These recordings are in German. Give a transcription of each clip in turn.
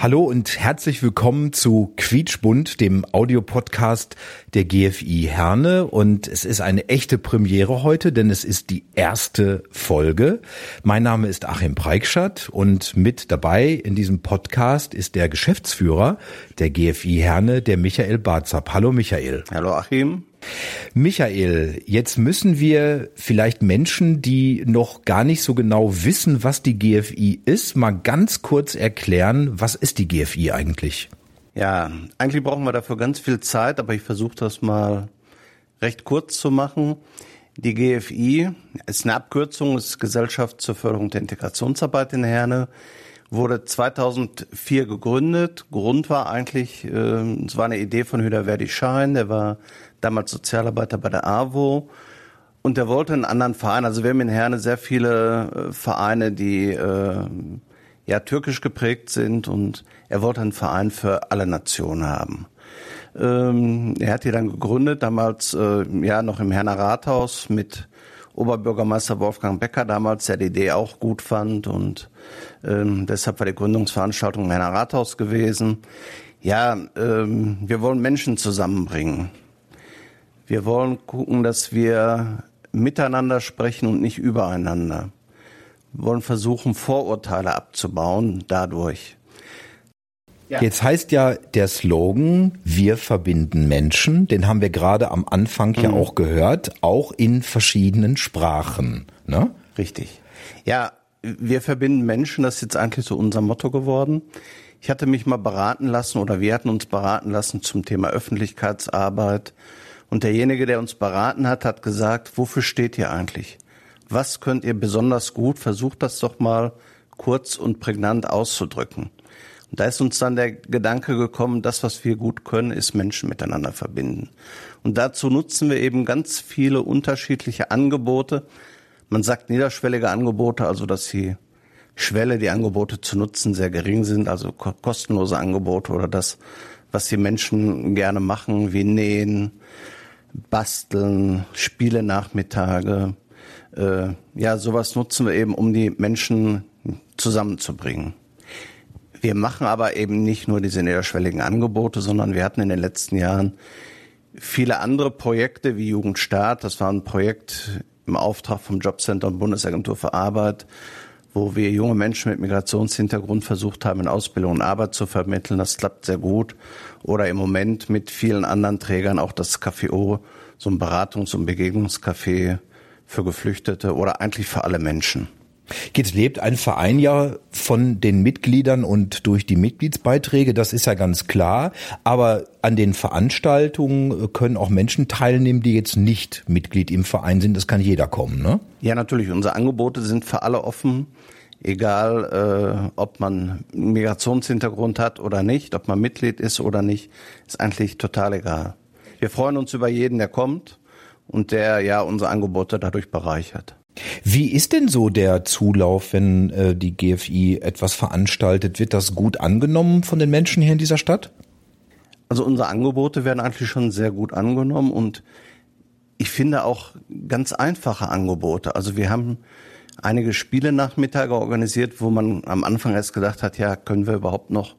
Hallo und herzlich willkommen zu Quietschbunt, dem Audiopodcast der GFI Herne. Und es ist eine echte Premiere heute, denn es ist die erste Folge. Mein Name ist Achim Preikschat und mit dabei in diesem Podcast ist der Geschäftsführer der GFI Herne, der Michael Barzap. Hallo Michael. Hallo Achim. Michael, jetzt müssen wir vielleicht Menschen, die noch gar nicht so genau wissen, was die GFI ist, mal ganz kurz erklären, was ist die GFI eigentlich? Ja, eigentlich brauchen wir dafür ganz viel Zeit, aber ich versuche das mal recht kurz zu machen. Die GFI ist eine Abkürzung, ist Gesellschaft zur Förderung der Integrationsarbeit in Herne, wurde 2004 gegründet. Grund war eigentlich, äh, es war eine Idee von Hüder Verdi Schein, der war damals Sozialarbeiter bei der AWO und der wollte einen anderen Verein. Also wir haben in Herne sehr viele äh, Vereine, die äh, ja türkisch geprägt sind und er wollte einen Verein für alle Nationen haben. Ähm, er hat die dann gegründet, damals äh, ja noch im Herner Rathaus mit Oberbürgermeister Wolfgang Becker damals, der die Idee auch gut fand und ähm, deshalb war die Gründungsveranstaltung im Herner Rathaus gewesen. Ja, ähm, wir wollen Menschen zusammenbringen. Wir wollen gucken, dass wir miteinander sprechen und nicht übereinander. Wir wollen versuchen, Vorurteile abzubauen dadurch. Ja. Jetzt heißt ja der Slogan, wir verbinden Menschen, den haben wir gerade am Anfang mhm. ja auch gehört, auch in verschiedenen Sprachen. Ne? Richtig. Ja, wir verbinden Menschen, das ist jetzt eigentlich so unser Motto geworden. Ich hatte mich mal beraten lassen oder wir hatten uns beraten lassen zum Thema Öffentlichkeitsarbeit. Und derjenige, der uns beraten hat, hat gesagt, wofür steht ihr eigentlich? Was könnt ihr besonders gut? Versucht das doch mal kurz und prägnant auszudrücken. Und da ist uns dann der Gedanke gekommen, das, was wir gut können, ist Menschen miteinander verbinden. Und dazu nutzen wir eben ganz viele unterschiedliche Angebote. Man sagt niederschwellige Angebote, also dass die Schwelle, die Angebote zu nutzen, sehr gering sind, also kostenlose Angebote oder das, was die Menschen gerne machen, wie nähen, basteln, Spiele-Nachmittage. Äh, ja, sowas nutzen wir eben, um die Menschen zusammenzubringen. Wir machen aber eben nicht nur diese niederschwelligen Angebote, sondern wir hatten in den letzten Jahren viele andere Projekte wie Jugendstart. Das war ein Projekt im Auftrag vom Jobcenter und Bundesagentur für Arbeit, wo wir junge Menschen mit Migrationshintergrund versucht haben, in Ausbildung und Arbeit zu vermitteln. Das klappt sehr gut. Oder im Moment mit vielen anderen Trägern auch das KFO, so ein Beratungs- und Begegnungscafé für Geflüchtete oder eigentlich für alle Menschen. Jetzt lebt ein Verein ja von den Mitgliedern und durch die Mitgliedsbeiträge, das ist ja ganz klar. Aber an den Veranstaltungen können auch Menschen teilnehmen, die jetzt nicht Mitglied im Verein sind. Das kann jeder kommen, ne? Ja, natürlich. Unsere Angebote sind für alle offen. Egal, äh, ob man Migrationshintergrund hat oder nicht, ob man Mitglied ist oder nicht, ist eigentlich total egal. Wir freuen uns über jeden, der kommt und der ja unsere Angebote dadurch bereichert. Wie ist denn so der Zulauf, wenn äh, die GFI etwas veranstaltet? Wird das gut angenommen von den Menschen hier in dieser Stadt? Also unsere Angebote werden eigentlich schon sehr gut angenommen und ich finde auch ganz einfache Angebote. Also wir haben einige Spiele-Nachmittage organisiert, wo man am Anfang erst gedacht hat, ja, können wir überhaupt noch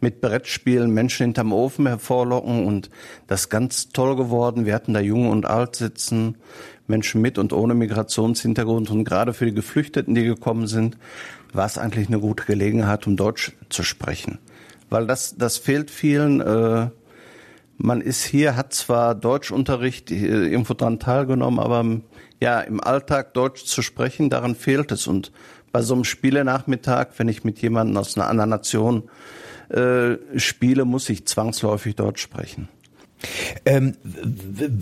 mit Brettspielen Menschen hinterm Ofen hervorlocken und das ganz toll geworden. Wir hatten da Jung und Alt sitzen, Menschen mit und ohne Migrationshintergrund und gerade für die Geflüchteten, die gekommen sind, war es eigentlich eine gute Gelegenheit, um Deutsch zu sprechen. Weil das, das fehlt vielen. Äh, man ist hier, hat zwar Deutschunterricht äh, irgendwo dran teilgenommen, aber ja, im Alltag Deutsch zu sprechen, daran fehlt es. Und bei so einem Spielenachmittag, wenn ich mit jemandem aus einer anderen Nation äh, spiele, muss ich zwangsläufig Deutsch sprechen. Ähm,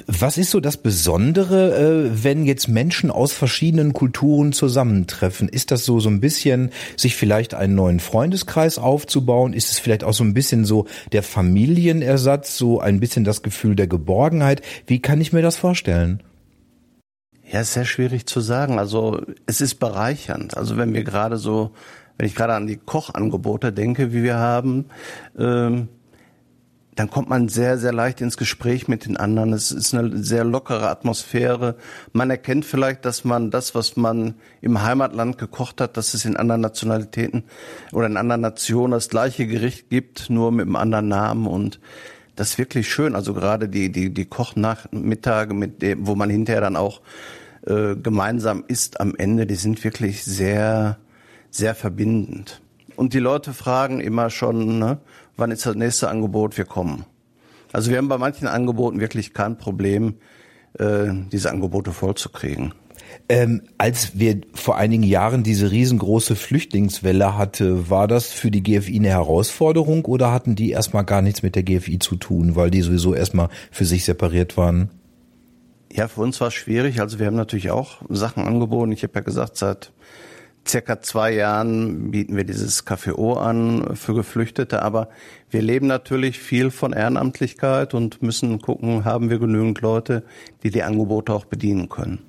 was ist so das Besondere, äh, wenn jetzt Menschen aus verschiedenen Kulturen zusammentreffen? Ist das so so ein bisschen, sich vielleicht einen neuen Freundeskreis aufzubauen? Ist es vielleicht auch so ein bisschen so der Familienersatz, so ein bisschen das Gefühl der Geborgenheit? Wie kann ich mir das vorstellen? Ja, ist sehr schwierig zu sagen. Also es ist bereichernd. Also wenn wir gerade so, wenn ich gerade an die Kochangebote denke, wie wir haben, ähm, dann kommt man sehr, sehr leicht ins Gespräch mit den anderen. Es ist eine sehr lockere Atmosphäre. Man erkennt vielleicht, dass man das, was man im Heimatland gekocht hat, dass es in anderen Nationalitäten oder in anderen Nationen das gleiche Gericht gibt, nur mit einem anderen Namen und das ist wirklich schön. Also gerade die, die, die Kochnachmittage, mit dem, wo man hinterher dann auch äh, gemeinsam isst am Ende, die sind wirklich sehr, sehr verbindend. Und die Leute fragen immer schon, ne, wann ist das nächste Angebot, wir kommen. Also wir haben bei manchen Angeboten wirklich kein Problem, äh, diese Angebote vollzukriegen. Ähm, als wir vor einigen Jahren diese riesengroße Flüchtlingswelle hatte, war das für die GFI eine Herausforderung oder hatten die erstmal gar nichts mit der GFI zu tun, weil die sowieso erstmal für sich separiert waren? Ja, für uns war es schwierig. Also wir haben natürlich auch Sachen angeboten. Ich habe ja gesagt, seit circa zwei Jahren bieten wir dieses KFO an für Geflüchtete, aber wir leben natürlich viel von Ehrenamtlichkeit und müssen gucken, haben wir genügend Leute, die die Angebote auch bedienen können.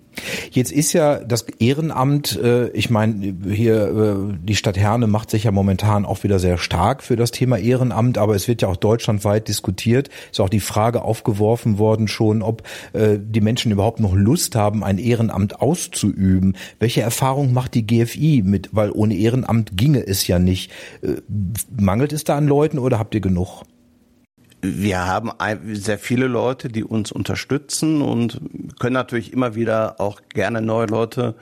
Jetzt ist ja das Ehrenamt, äh, ich meine, hier äh, die Stadt Herne macht sich ja momentan auch wieder sehr stark für das Thema Ehrenamt, aber es wird ja auch deutschlandweit diskutiert. Ist auch die Frage aufgeworfen worden schon, ob äh, die Menschen überhaupt noch Lust haben, ein Ehrenamt auszuüben. Welche Erfahrung macht die GFI mit, weil ohne Ehrenamt ginge es ja nicht. Äh, mangelt es da an Leuten oder habt ihr genug? Wir haben sehr viele Leute, die uns unterstützen und können natürlich immer wieder auch gerne neue Leute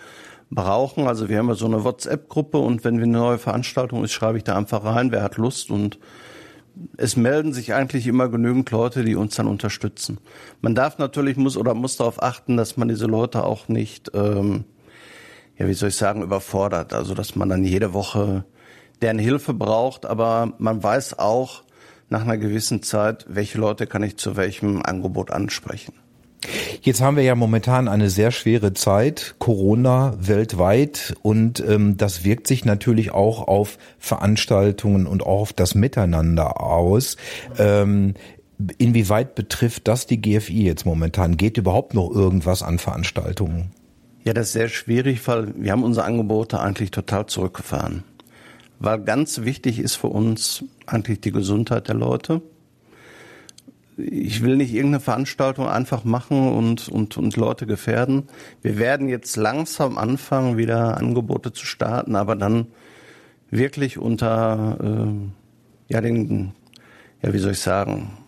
brauchen. Also wir haben ja so eine WhatsApp-Gruppe und wenn wir eine neue Veranstaltung ist, schreibe ich da einfach rein, wer hat Lust und es melden sich eigentlich immer genügend Leute, die uns dann unterstützen. Man darf natürlich muss oder muss darauf achten, dass man diese Leute auch nicht, ähm, ja wie soll ich sagen, überfordert. Also dass man dann jede Woche deren Hilfe braucht, aber man weiß auch, nach einer gewissen Zeit, welche Leute kann ich zu welchem Angebot ansprechen. Jetzt haben wir ja momentan eine sehr schwere Zeit, Corona weltweit, und ähm, das wirkt sich natürlich auch auf Veranstaltungen und auch auf das Miteinander aus. Ähm, inwieweit betrifft das die GFI jetzt momentan? Geht überhaupt noch irgendwas an Veranstaltungen? Ja, das ist sehr schwierig, weil wir haben unsere Angebote eigentlich total zurückgefahren weil ganz wichtig ist für uns eigentlich die Gesundheit der Leute. Ich will nicht irgendeine Veranstaltung einfach machen und, und, und Leute gefährden. Wir werden jetzt langsam anfangen, wieder Angebote zu starten, aber dann wirklich unter äh, ja den ja wie soll ich sagen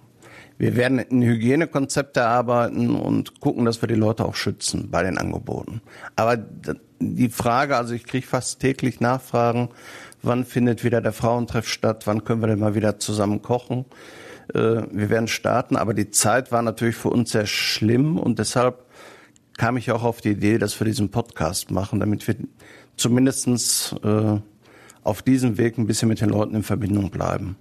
wir werden ein Hygienekonzept erarbeiten und gucken, dass wir die Leute auch schützen bei den Angeboten. Aber die Frage, also ich kriege fast täglich Nachfragen, wann findet wieder der Frauentreff statt, wann können wir denn mal wieder zusammen kochen. Äh, wir werden starten, aber die Zeit war natürlich für uns sehr schlimm und deshalb kam ich auch auf die Idee, dass wir diesen Podcast machen, damit wir zumindestens äh, auf diesem Weg ein bisschen mit den Leuten in Verbindung bleiben.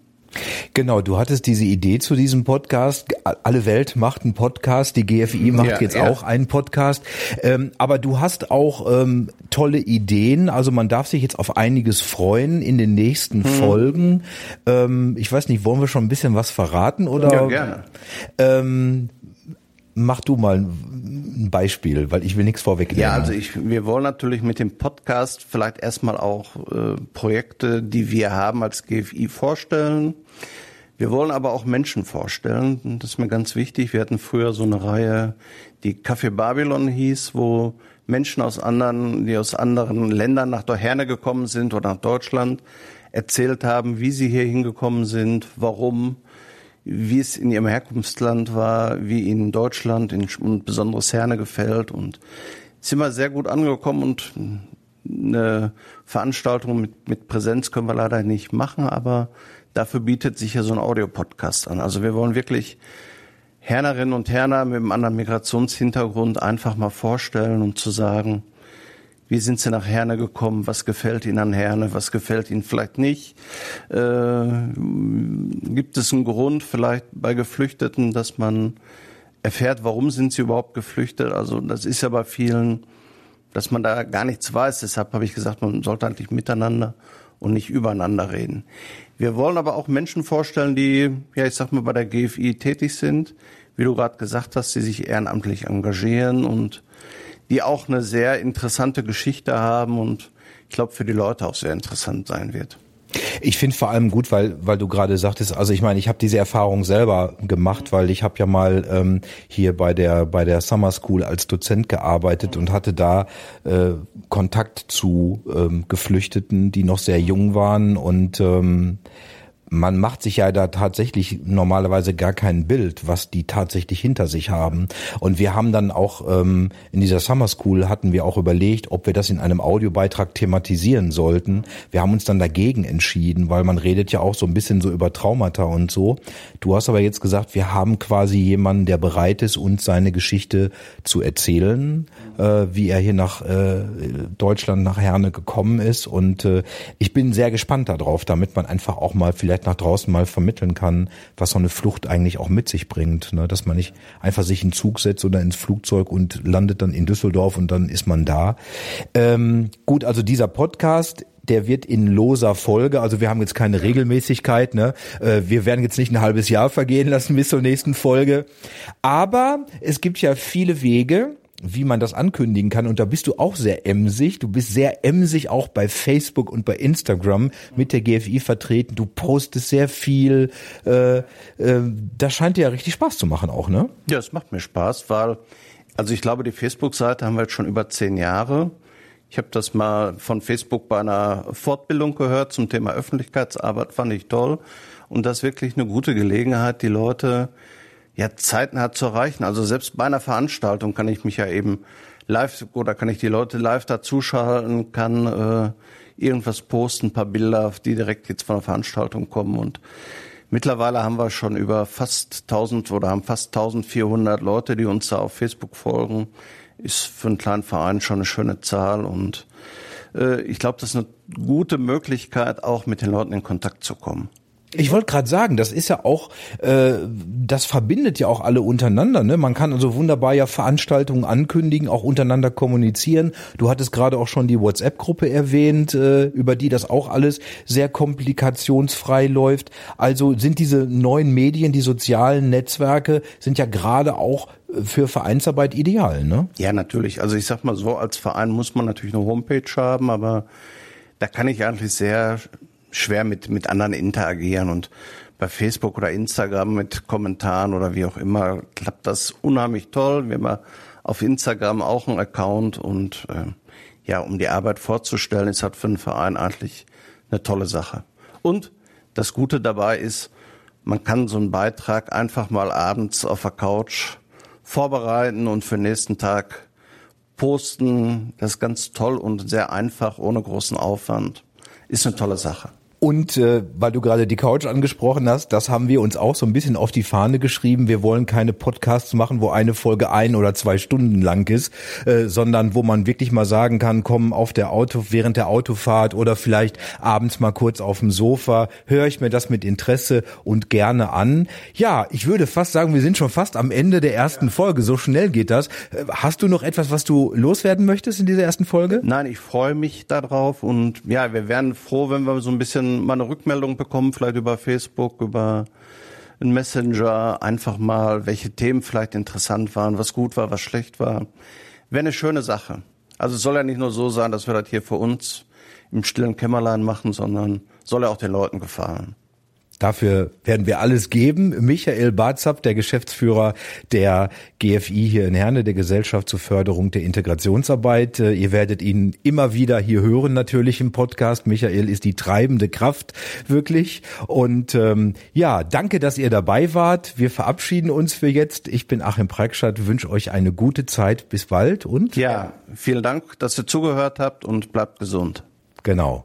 Genau, du hattest diese Idee zu diesem Podcast. Alle Welt macht einen Podcast, die GFI macht ja, jetzt ja. auch einen Podcast. Ähm, aber du hast auch ähm, tolle Ideen. Also man darf sich jetzt auf einiges freuen in den nächsten hm. Folgen. Ähm, ich weiß nicht, wollen wir schon ein bisschen was verraten oder? Ja, gerne. Ähm, mach du mal ein Beispiel, weil ich will nichts vorwegnehmen. Ja, also ich, wir wollen natürlich mit dem Podcast vielleicht erstmal auch äh, Projekte, die wir haben als GFI vorstellen. Wir wollen aber auch Menschen vorstellen. Das ist mir ganz wichtig. Wir hatten früher so eine Reihe, die Café Babylon hieß, wo Menschen aus anderen, die aus anderen Ländern nach Herne gekommen sind oder nach Deutschland, erzählt haben, wie sie hier hingekommen sind, warum, wie es in ihrem Herkunftsland war, wie ihnen Deutschland und besonders Herne gefällt und sind immer sehr gut angekommen und eine Veranstaltung mit, mit Präsenz können wir leider nicht machen, aber dafür bietet sich ja so ein Audiopodcast an. Also wir wollen wirklich Hernerinnen und Herner mit einem anderen Migrationshintergrund einfach mal vorstellen und zu sagen, Wie sind Sie nach Herne gekommen? Was gefällt Ihnen an Herne? Was gefällt Ihnen vielleicht nicht? Äh, gibt es einen Grund vielleicht bei Geflüchteten, dass man erfährt, warum sind sie überhaupt geflüchtet? Also das ist ja bei vielen, dass man da gar nichts weiß. Deshalb habe ich gesagt, man sollte eigentlich miteinander und nicht übereinander reden. Wir wollen aber auch Menschen vorstellen, die, ja, ich sag mal, bei der GFI tätig sind, wie du gerade gesagt hast, die sich ehrenamtlich engagieren und die auch eine sehr interessante Geschichte haben und ich glaube für die Leute auch sehr interessant sein wird. Ich finde vor allem gut, weil weil du gerade sagtest, also ich meine, ich habe diese Erfahrung selber gemacht, weil ich habe ja mal ähm, hier bei der bei der Summer School als Dozent gearbeitet und hatte da äh, Kontakt zu ähm, Geflüchteten, die noch sehr jung waren und ähm, man macht sich ja da tatsächlich normalerweise gar kein Bild, was die tatsächlich hinter sich haben. Und wir haben dann auch ähm, in dieser Summer School hatten wir auch überlegt, ob wir das in einem Audiobeitrag thematisieren sollten. Wir haben uns dann dagegen entschieden, weil man redet ja auch so ein bisschen so über Traumata und so. Du hast aber jetzt gesagt, wir haben quasi jemanden, der bereit ist, uns seine Geschichte zu erzählen, äh, wie er hier nach äh, Deutschland, nach Herne gekommen ist. Und äh, ich bin sehr gespannt darauf, damit man einfach auch mal vielleicht vielleicht nach draußen mal vermitteln kann, was so eine Flucht eigentlich auch mit sich bringt. Ne? Dass man nicht einfach sich in Zug setzt oder ins Flugzeug und landet dann in Düsseldorf und dann ist man da. Ähm, gut, also dieser Podcast der wird in loser Folge, also wir haben jetzt keine Regelmäßigkeit, ne? Äh, wir werden jetzt nicht ein halbes Jahr vergehen lassen bis zur nächsten Folge. Aber es gibt ja viele Wege, wie man das ankündigen kann. Und da bist du auch sehr emsig. Du bist sehr emsig auch bei Facebook und bei Instagram mit der GFI vertreten. Du postest sehr viel. Äh, äh, das scheint dir ja richtig Spaß zu machen auch, ne? Ja, es macht mir Spaß, weil, also ich glaube, die Facebook-Seite haben wir jetzt schon über zehn Jahre. Ich habe das mal von Facebook bei einer Fortbildung gehört zum Thema Öffentlichkeitsarbeit, fand ich toll. Und das ist wirklich eine gute Gelegenheit, die Leute ja, Zeiten hat zu erreichen. Also selbst bei einer Veranstaltung kann ich mich ja eben live oder kann ich die Leute live dazuschalten, kann äh, irgendwas posten, paar Bilder, die direkt jetzt von der Veranstaltung kommen und Mittlerweile haben wir schon über fast 1000 oder haben fast 1400 Leute, die uns da auf Facebook folgen. Ist für einen kleinen Verein schon eine schöne Zahl und äh, ich glaube, das ist eine gute Möglichkeit, auch mit den Leuten in Kontakt zu kommen. Ich wollte gerade sagen, das ist ja auch, äh, das verbindet ja auch alle untereinander. Ne? Man kann also wunderbar ja Veranstaltungen ankündigen, auch untereinander kommunizieren. Du hattest gerade auch schon die WhatsApp-Gruppe erwähnt, äh, über die das auch alles sehr komplikationsfrei läuft. Also sind diese neuen Medien, die sozialen Netzwerke, sind ja gerade auch für Vereinsarbeit ideal, ne? Ja, natürlich. Also ich sag mal so, als Verein muss man natürlich eine Homepage haben, aber da kann ich eigentlich sehr schwer mit, mit anderen interagieren und bei Facebook oder Instagram mit Kommentaren oder wie auch immer klappt das unheimlich toll. Wir haben auf Instagram auch einen Account und äh, ja, um die Arbeit vorzustellen, ist halt für einen Verein eigentlich eine tolle Sache. Und das Gute dabei ist, man kann so einen Beitrag einfach mal abends auf der Couch vorbereiten und für den nächsten Tag posten. Das ist ganz toll und sehr einfach, ohne großen Aufwand. Ist eine tolle Sache. Und äh, weil du gerade die Couch angesprochen hast, das haben wir uns auch so ein bisschen auf die Fahne geschrieben. Wir wollen keine Podcasts machen, wo eine Folge ein oder zwei Stunden lang ist, äh, sondern wo man wirklich mal sagen kann, komm auf der Auto während der Autofahrt oder vielleicht abends mal kurz auf dem Sofa, höre ich mir das mit Interesse und gerne an. Ja, ich würde fast sagen, wir sind schon fast am Ende der ersten Folge. So schnell geht das. Äh, hast du noch etwas, was du loswerden möchtest in dieser ersten Folge? Nein, ich freue mich darauf und ja, wir wären froh, wenn wir so ein bisschen mal eine Rückmeldung bekommen, vielleicht über Facebook, über einen Messenger, einfach mal, welche Themen vielleicht interessant waren, was gut war, was schlecht war. Wäre eine schöne Sache. Also es soll ja nicht nur so sein, dass wir das hier für uns im stillen Kämmerlein machen, sondern soll ja auch den Leuten gefallen. Dafür werden wir alles geben. Michael Barzap, der Geschäftsführer der GFI hier in Herne, der Gesellschaft zur Förderung der Integrationsarbeit. Äh, ihr werdet ihn immer wieder hier hören, natürlich im Podcast. Michael ist die treibende Kraft, wirklich. Und ähm, ja, danke, dass ihr dabei wart. Wir verabschieden uns für jetzt. Ich bin Achim Preikschat, wünsche euch eine gute Zeit. Bis bald und ja, vielen Dank, dass ihr zugehört habt und bleibt gesund. Genau.